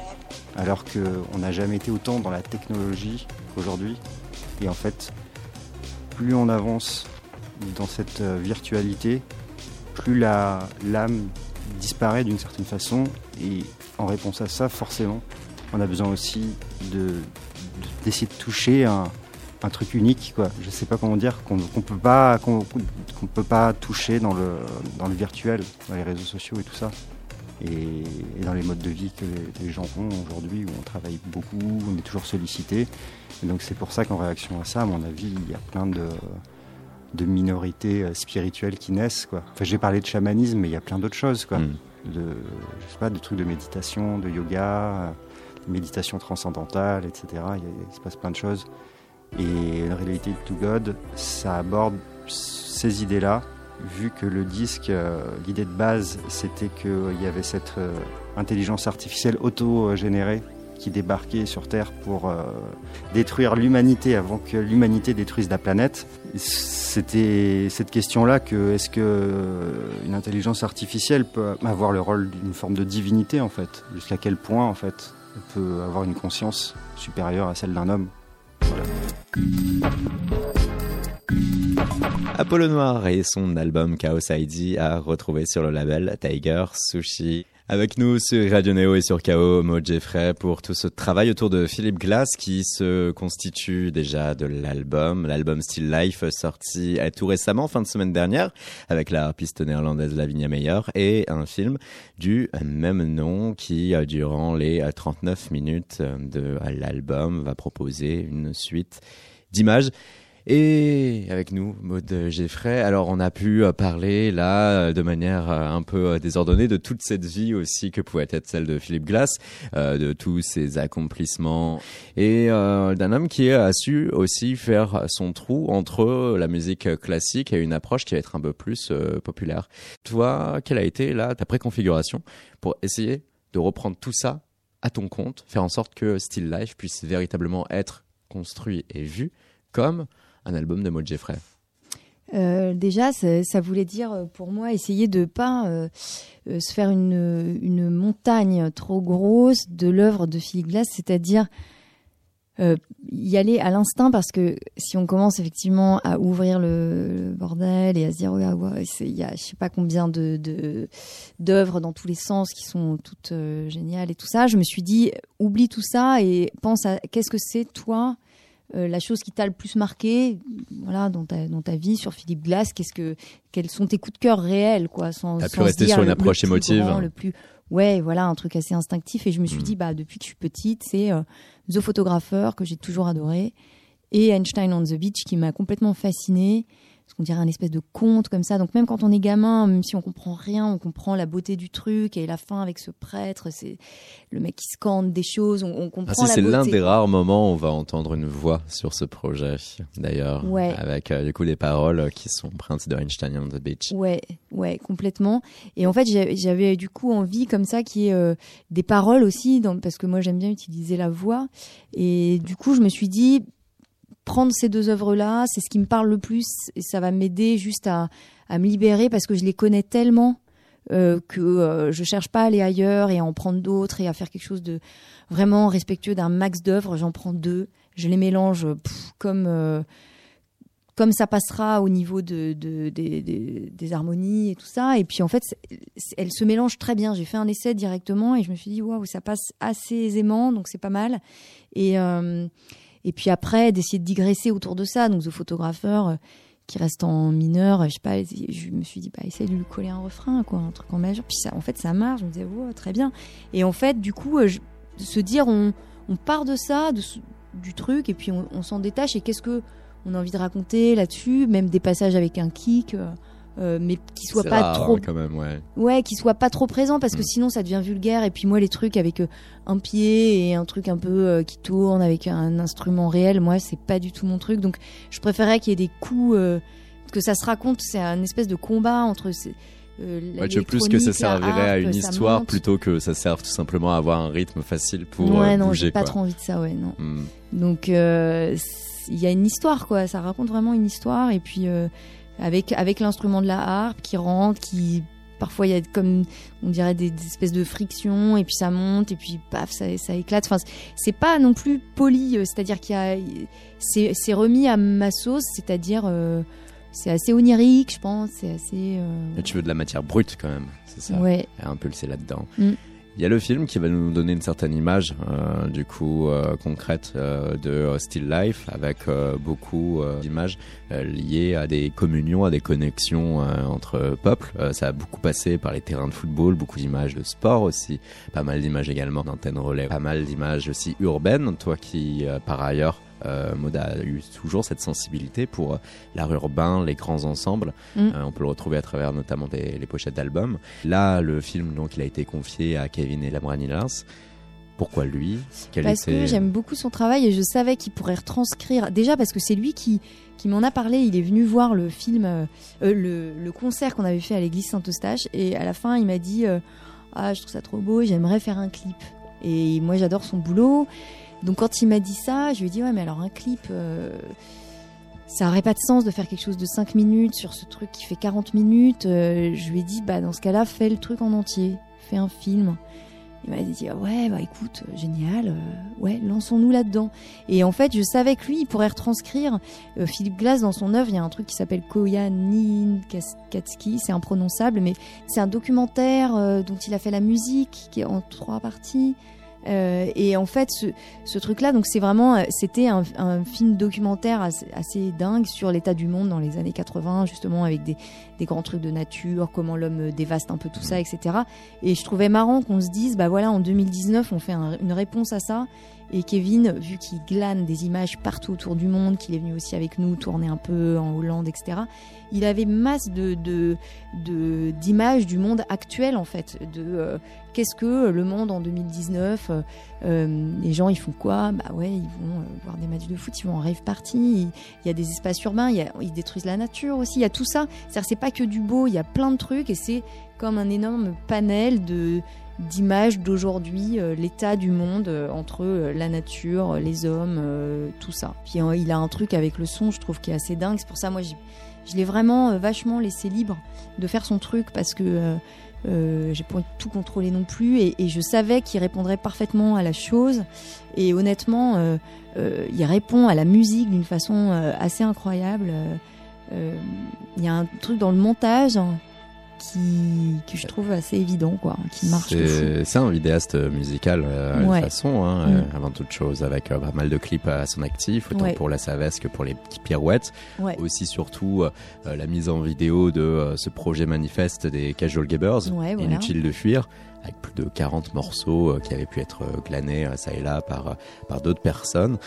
alors qu'on n'a jamais été autant dans la technologie qu'aujourd'hui. Et en fait, plus on avance dans cette euh, virtualité, plus l'âme disparaît d'une certaine façon. Et en réponse à ça, forcément, on a besoin aussi d'essayer de, toucher un, truc unique, quoi. Je sais pas comment dire, qu'on ne peut pas qu'on peut pas toucher dans le dans le virtuel, dans les réseaux sociaux et tout ça. Et, dans les modes de vie que les, gens ont aujourd'hui, où on travaille beaucoup, on est toujours sollicité. Et donc c'est pour ça qu'en réaction à ça, à mon avis, il y a plein de, de minorités euh, spirituelles qui naissent. Quoi. Enfin, j'ai parlé de chamanisme, mais il y a plein d'autres choses. Quoi. Mm. De, je sais pas, de trucs de méditation, de yoga, euh, méditation transcendantale, etc. Il, se passe plein de choses. Et Related to God, ça aborde ces idées-là, vu que le disque, euh, l'idée de base, c'était qu'il y avait cette intelligence artificielle auto-générée qui débarquait sur Terre pour euh, détruire l'humanité avant que l'humanité détruise la planète. C'était cette question-là que est-ce que une intelligence artificielle peut avoir le rôle d'une forme de divinité en fait? Jusqu'à quel point en fait elle peut avoir une conscience supérieure à celle d'un homme? Apollo Noir et son album Chaos ID à retrouver sur le label Tiger Sushi. Avec nous sur Radio Néo et sur KO, Maud Jeffrey, pour tout ce travail autour de Philippe Glass qui se constitue déjà de l'album, l'album Still Life sorti tout récemment, fin de semaine dernière, avec la piste néerlandaise Lavinia Meyer et un film du même nom qui, durant les 39 minutes de l'album, va proposer une suite d'images et avec nous, Maud Geffray. Alors, on a pu euh, parler là, euh, de manière euh, un peu désordonnée, de toute cette vie aussi que pouvait être celle de Philippe Glass, de tous ses accomplissements, et d'un homme qui a su aussi faire son trou entre la musique classique et une approche qui va être un peu plus populaire. Toi, quelle a été là ta préconfiguration pour essayer de reprendre tout ça à ton compte, faire en sorte que Still Life puisse véritablement être construit et vu comme un album de Maud Jeffrey. Euh, déjà, ça, voulait dire euh, pour moi essayer de pas euh, se faire une, montagne trop grosse de l'œuvre de Philippe Glass, c'est-à-dire y aller à l'instinct parce que si on commence effectivement à ouvrir le, bordel et à se dire il y a je sais pas combien de d'œuvres dans tous les sens qui sont toutes géniales et tout ça, je me suis dit oublie tout ça et pense à qu'est-ce que c'est toi euh, la chose qui t'a le plus marqué, voilà, dans ta, dans ta vie sur Philippe Glass, qu'est-ce que, quels sont tes coups de cœur réels, quoi, sans, T'as pu rester sur une approche émotive. le plus, ouais, voilà, un truc assez instinctif. Et je me suis hmm. dit, bah, depuis que je suis petite, c'est euh, The Photographer que j'ai toujours adoré et Einstein on the Beach qui m'a complètement fascinée parce qu'on dirait un espèce de conte comme ça. Donc même quand on est gamin, même si on comprend rien, on comprend la beauté du truc et la fin avec ce prêtre, c'est le mec qui scande des choses, on, comprend ah, C'est l'un des rares moments où on va entendre une voix sur ce projet, d'ailleurs, avec euh, du coup des paroles qui sont empreintes de Einstein on the Beach. Ouais, ouais, complètement. Et en fait, j'avais du coup envie comme ça qu'il y ait euh, des paroles aussi, parce que moi j'aime bien utiliser la voix. Et du coup, je me suis dit prendre ces deux œuvres-là, c'est ce qui me parle le plus et ça va m'aider juste à, me libérer parce que je les connais tellement euh, que euh, je cherche pas à aller ailleurs et à en prendre d'autres et à faire quelque chose de vraiment respectueux d'un max d'œuvres. J'en prends deux, je les mélange comme euh, comme ça passera au niveau de, des harmonies et tout ça. Et puis en fait, elles se mélangent très bien. J'ai fait un essai directement et je me suis dit waouh, ça passe assez aisément, donc c'est pas mal. Et et puis après, d'essayer de digresser autour de ça. Donc, The Photographeur, euh, qui reste en mineur, je sais pas, je me suis dit, bah, essaye de lui coller un refrain, quoi, un truc en majeur. Puis ça, en fait, ça marche. Je me disais, très bien. Et en fait, du coup, euh, se dire, on, on part de ça, de, du truc, et puis on, s'en détache. Et qu'est-ce que on a envie de raconter là-dessus? Même des passages avec un kick. Euh, euh, mais qui soit pas trop quand même ouais. Ouais qui soit pas trop présent parce que mm. sinon ça devient vulgaire. Et puis moi les trucs avec euh, un pied et un truc un peu euh, qui tourne avec un instrument réel moi c'est pas du tout mon truc. Donc je préférais qu'il y ait des coups que ça se raconte c'est un espèce de combat entre ouais, tu veux plus que ça servirait à une histoire plutôt que ça serve tout simplement à avoir un rythme facile pour ouais non j'ai pas trop envie de ça ouais non. Mm. donc il y a une histoire quoi. Ça raconte vraiment une histoire. Et puis avec avec l'instrument de la harpe qui rentre, qui parfois il y a comme on dirait des, des espèces de frictions et puis ça monte et puis paf ça, ça éclate. Enfin c'est pas non plus poli, euh, c'est-à-dire qu'il y a c'est remis à ma sauce, c'est-à-dire euh, c'est assez onirique, je pense, c'est assez. euh, tu veux de la matière brute quand même, c'est ça ouais. Impulsé là-dedans. Mm. Il y a le film qui va nous donner une certaine image, euh, du coup euh, concrète euh, de Still Life, avec euh, beaucoup euh, d'images euh, liées à des communions, à des connexions entre peuples. Ça a beaucoup passé par les terrains de football, beaucoup d'images de sport aussi, pas mal d'images également d'antennes relais, pas mal d'images aussi urbaines. Toi qui, par ailleurs, euh, Maud a eu toujours cette sensibilité pour euh, l'art urbain, les grands ensembles. Mm. Euh, on peut le retrouver à travers notamment des, les pochettes d'albums. Là, le film, donc, il a été confié à Kevin et Lambranilas. Pourquoi lui? Quel Parce était- que j'aime beaucoup son travail et je savais qu'il pourrait retranscrire. Déjà parce que c'est lui qui, qui m'en a parlé. Il est venu voir le film, euh, le, le concert qu'on avait fait à l'église Saint-Eustache. Et à la fin, il m'a dit Ah, je trouve ça trop beau, j'aimerais faire un clip. Et moi, j'adore son boulot. Donc quand il m'a dit ça, je lui ai dit Ouais, mais alors un clip. euh, ça aurait pas de sens de faire quelque chose de 5 minutes sur ce truc qui fait 40 minutes. Euh, je lui ai dit, bah, dans ce cas-là, fais le truc en entier. Fais un film. Il m'a dit, ah ouais, bah écoute, euh, génial, ouais, lançons-nous là-dedans. Et en fait, je savais que lui, il pourrait retranscrire Philippe Glass dans son œuvre. Il y a un truc qui s'appelle Koyanin Katski, c'est imprononçable, mais c'est un documentaire dont il a fait la musique, qui est en trois parties. Euh, et en fait, ce, truc-là, donc c'est vraiment, euh, c'était un, film documentaire assez, dingue sur l'état du monde dans les années 80, justement avec des, grands trucs de nature, comment l'homme dévaste un peu tout ça, etc. Et je trouvais marrant qu'on se dise, bah voilà, en 2019, on fait un- une réponse à ça. Et Kevin, vu qu'il glane des images partout autour du monde, qu'il est venu aussi avec nous tourner un peu en Hollande, etc. Il avait masse de d'images du monde actuel en fait, de euh, qu'est-ce que le monde en 2019. euh, euh, les gens ils font quoi? Bah ouais, ils vont voir des matchs de foot, ils vont en rave party. Il, y a des espaces urbains, ils détruisent la nature aussi. Il y a tout ça. C'est-à-dire c'est pas que du beau, il y a plein de trucs et c'est comme un énorme panel de d'images d'aujourd'hui, euh, l'état du monde euh, entre euh, la nature, les hommes, tout ça. Puis il a un truc avec le son, je trouve, qui est assez dingue. C'est pour ça, moi, je l'ai vraiment vachement laissé libre de faire son truc parce que j'ai pas tout contrôlé non plus et, je savais qu'il répondrait parfaitement à la chose. Et honnêtement, il répond à la musique d'une façon assez incroyable. Il y a un truc dans le montage hein, qui que je trouve assez évident, quoi, qui marche. C'est un vidéaste musical euh, Ouais. façon, hein, Mm. euh, avant toute chose, avec euh, pas mal de clips à son actif, autant Ouais. pour la Savesse que pour les petites pirouettes. Ouais. Aussi surtout euh, euh, la mise en vidéo de euh, ce projet manifeste des Casual Ouais, voilà. Inutile de fuir, avec plus de 40 morceaux euh, qui avaient pu être euh, glanés euh, ça et là par, par d'autres personnes.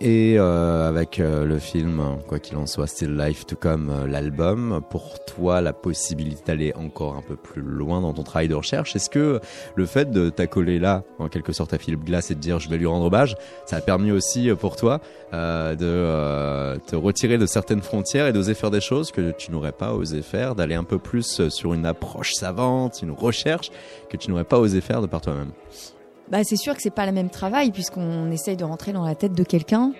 Et avec le film, quoi qu'il en soit, Still Life, tout comme l'album, pour toi, la possibilité d'aller encore un peu plus loin dans ton travail de recherche, est-ce que le fait de t'accoler là, en quelque sorte, à Philippe Glass et de dire je vais lui rendre hommage, ça a permis aussi pour toi euh, de te retirer de certaines frontières et d'oser faire des choses que tu n'aurais pas osé faire, d'aller un peu plus sur une approche savante, une recherche que tu n'aurais pas osé faire de par toi-même Bah, c'est sûr que c'est pas le même travail puisqu'on essaye de rentrer dans la tête de quelqu'un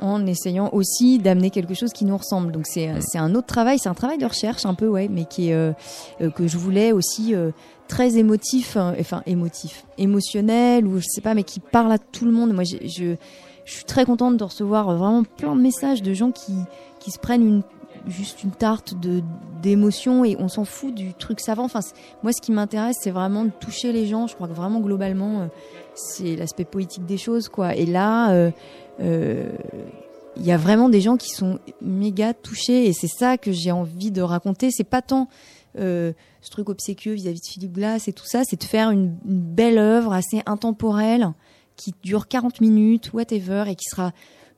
en essayant aussi d'amener quelque chose qui nous ressemble. Donc c'est un autre travail, c'est un travail de recherche un peu ouais, mais qui est euh, euh, que je voulais aussi euh, très émotif, hein, enfin émotif, émotionnel ou je sais pas, mais qui parle à tout le monde. Moi, je je suis très contente de recevoir vraiment plein de messages de gens qui qui se prennent une juste une tarte de d'émotions et on s'en fout du truc savant. Enfin, moi, ce qui m'intéresse, c'est vraiment de toucher les gens. Je crois que vraiment globalement, euh, c'est l'aspect poétique des choses, quoi. Et là, euh, euh, il y a vraiment des gens qui sont méga touchés et c'est ça que j'ai envie de raconter. C'est pas tant ce truc obséquieux vis-à-vis de Philippe Glass et tout ça, c'est de faire une, une belle œuvre assez intemporelle qui dure 40 minutes, whatever, et qui sera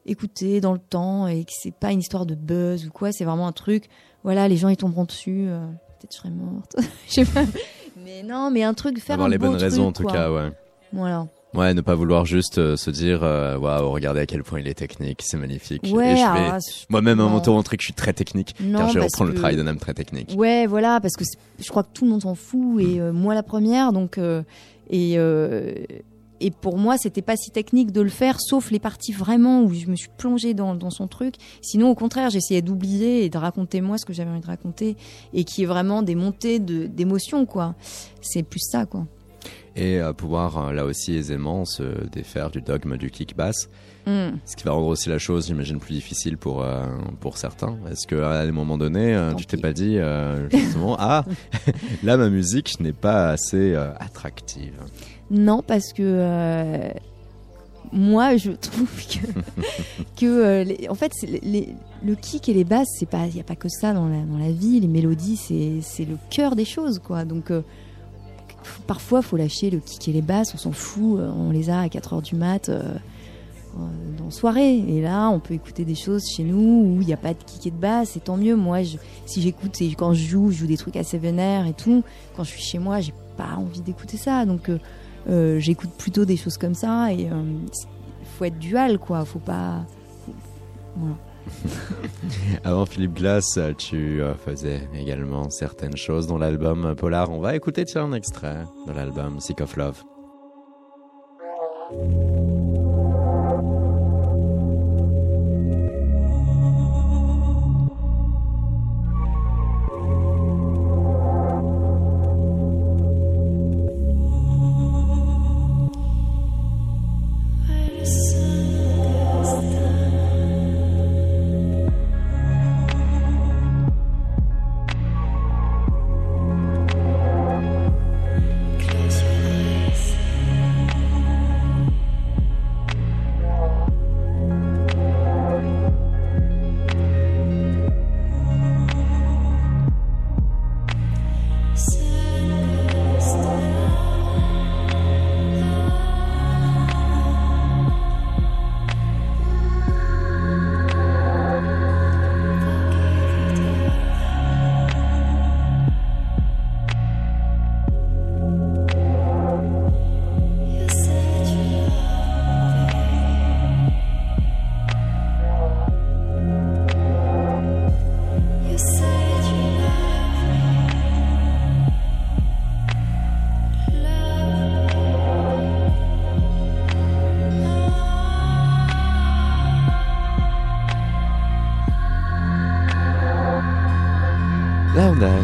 écoutée dans le temps et que c'est pas une histoire de buzz ou quoi. C'est vraiment un truc. Voilà, les gens ils tomberont dessus. euh, Peut-être je serai morte. *laughs* Je sais pas. Mais non, mais un truc faire Avoir un les beau bonnes raisons en tout quoi. cas, ouais. Voilà. Ouais, ne pas vouloir juste euh, se dire, euh, waouh, regardez à quel point il est technique, c'est magnifique. Ouais, je- moi-même à mon tour montrer que je suis très technique, Non, car je reprends le que- travail d'un homme très technique. Ouais, voilà, parce que je crois que tout le monde s'en fout et euh, moi la première, donc et et pour moi, c'était pas si technique de le faire, sauf les parties vraiment où je me suis plongée dans, son truc. Sinon, au contraire, j'essayais d'oublier et de raconter moi ce que j'avais envie de raconter et qui est vraiment des montées d'émotions, quoi. C'est plus ça, quoi. Et à pouvoir euh, là aussi aisément se défaire du dogme du kick bass. Mm. Ce qui va rendre aussi la chose, j'imagine, plus difficile pour, euh, pour certains. Est-ce qu'à un moment donné, euh, tu t'es pas dit, euh, justement, *laughs* ah, *laughs* là, ma musique n'est pas assez euh, attractive Non, parce que euh, moi, je trouve que, *laughs* que euh, les- en fait, c'est les- les- le kick et les basses, c'est pas, il y a pas que ça dans la, dans la vie. Les mélodies, c'est, le cœur des choses, quoi. Donc euh, parfois, faut lâcher le kick et les basses. On s'en fout. euh, On les a à 4 heures du mat. euh, euh, dans soirée et là on peut écouter des choses chez nous où il n'y a pas de kick et de basse et tant mieux moi si j'écoute quand je joue je joue des trucs assez vénères et tout quand je suis chez moi j'ai pas envie d'écouter ça donc euh, j'écoute plutôt des choses comme ça et faut être dual quoi faut pas. *laughs* Avant Philippe Glass, tu euh, faisais également certaines choses dans l'album Polar. On va écouter un extrait de l'album Sick of Love.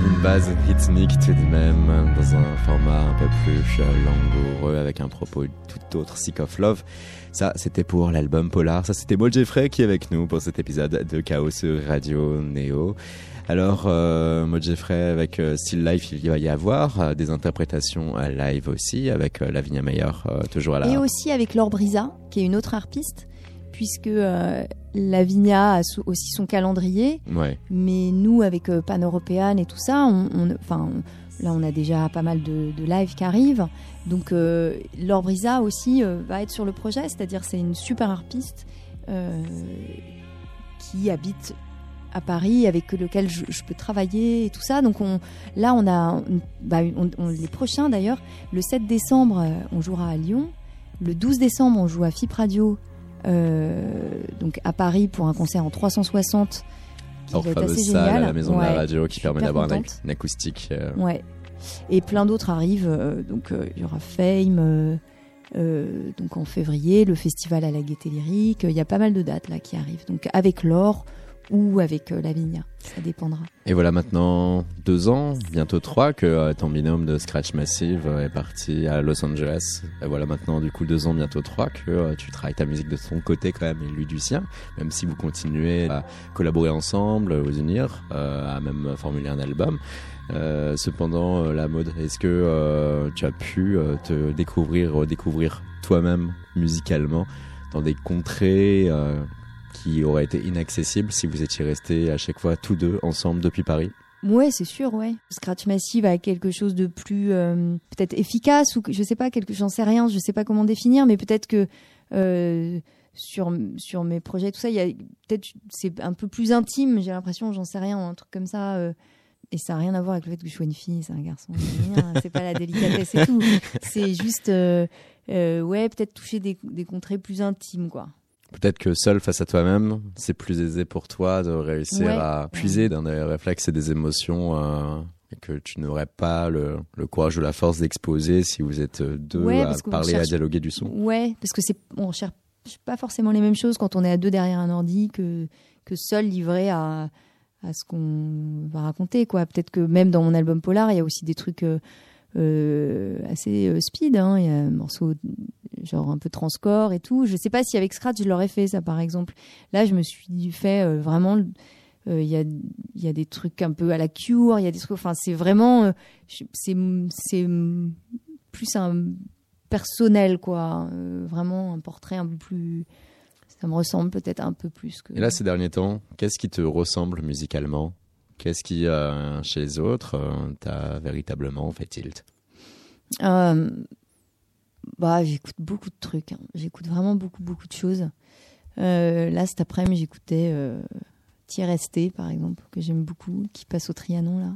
Une base rythmique tout de même, dans un format un peu plus langoureux, avec un propos tout autre, Sick of Love. Ça, c'était pour l'album Polar. Ça, c'était Maud Jeffrey qui est avec nous pour cet épisode de Chaos Radio Néo. Alors, euh, Maud Jeffrey, avec euh, Still Life, il va y avoir euh, des interprétations euh, live aussi, avec euh, Lavinia Meyer, toujours à la... et aussi avec Laure Brisa qui est une autre harpiste puisque euh, Lavinia a aussi son calendrier Ouais. Mais nous, avec euh, Pan Européenne et tout ça, on, on- enfin, on- là, on a déjà pas mal de, de lives qui arrivent. Donc, euh, Laure Brisa aussi euh, va être sur le projet, c'est-à-dire c'est une super harpiste euh, qui habite à Paris, avec lequel je, je peux travailler et tout ça. Donc, on, là, on a bah, on- on- les prochains d'ailleurs. Le 7 décembre, on jouera à Lyon. Le 12 décembre, on joue à FIP Radio, donc à Paris pour un concert en 360 qui fameuse assez salle à la maison de la radio qui permet d'avoir une, acoustique. euh, Ouais. Et plein d'autres arrivent. euh, donc euh, il y aura Fame. euh, euh, donc en février, le festival à la Gaieté Lyrique. Il y a pas mal de dates là qui arrivent. Donc avec Laure ou avec euh, Lavinia, ça dépendra. Et voilà maintenant deux ans, bientôt trois, que euh, ton binôme de Scratch Massive euh, est parti à Los Angeles. Et voilà maintenant du coup deux ans, bientôt trois, que euh, tu travailles ta musique de ton côté quand même et lui du sien, même si vous continuez à collaborer ensemble, vous unir, à même formuler un album. Cependant, la mode, est-ce que tu as pu te découvrir, redécouvrir toi-même musicalement dans des contrées qui auraient été inaccessibles si vous étiez restés à chaque fois tous deux ensemble depuis Paris Ouais, c'est sûr, ouais. Scratch Massive a quelque chose de plus euh, peut-être efficace ou je sais pas, j'en sais rien, je sais pas comment définir, mais peut-être que euh, sur sur mes projets tout ça, peut-être c'est un peu plus intime. J'ai l'impression, j'en sais rien, un truc comme ça. euh, et ça n'a rien à voir avec le fait que je sois une fille, c'est un garçon. C'est pas la délicatesse et tout. C'est juste, ouais, peut-être toucher des contrées plus intimes, quoi. Peut-être que seul face à toi-même, c'est plus aisé pour toi de réussir Ouais. à puiser dans des réflexes et des émotions euh, que tu n'aurais pas le, courage ou la force d'exposer si vous êtes deux à parler, à dialoguer du son Ouais, parce que c'est on cherche pas forcément les mêmes choses quand on est à deux derrière un ordi que que seul livré à à ce qu'on va raconter quoi. Peut-être que même dans mon album Polar, il y a aussi des trucs euh, euh, assez euh, speed. Hein. Il y a un morceau genre un peu transcore et tout. Je sais pas si avec Scratch je l'aurais fait ça par exemple. Là, je me suis fait vraiment. Il y, a, y a des trucs un peu à la cure. Il y a des trucs. Enfin, c'est vraiment. c'est plus un personnel quoi. vraiment un portrait un peu plus ça me ressemble peut-être un peu plus que. Et là, ces derniers temps, qu'est-ce qui te ressemble musicalement? Qu'est-ce qui, euh, chez les autres, euh, t'a véritablement fait tilt? Euh, bah, J'écoute beaucoup de trucs. Hein. J'écoute vraiment beaucoup, beaucoup de choses. là, cet après-midi, j'écoutais ST, par exemple, que j'aime beaucoup, qui passe au Trianon, là,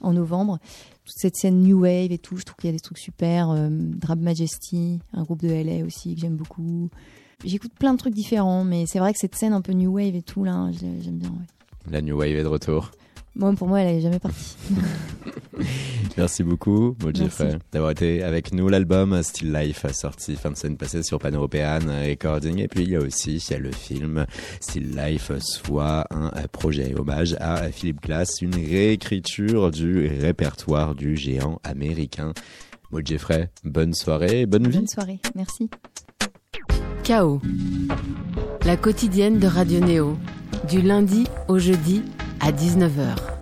en novembre. Toute cette scène New Wave et tout, je trouve qu'il y a des trucs super. Drab Majesty, un groupe de LA aussi que j'aime beaucoup. J'écoute plein de trucs différents, mais c'est vrai que cette scène un peu new wave et tout, là, j'aime bien. La new wave est de retour. Moi, pour moi, elle n'est jamais partie. *laughs* Merci beaucoup, Jeffrey, d'avoir été avec nous. L'album Still Life a sorti fin de semaine passée sur Pan European Recording. Et puis, il y a aussi il y a le film Still Life, soit un projet hommage à Philippe Glass, une réécriture du répertoire du géant américain. Maud Jeffrey, bonne soirée, bonne vie. Bonne soirée, merci. Chaos. La quotidienne de Radio Néo. Du lundi au jeudi à 19h.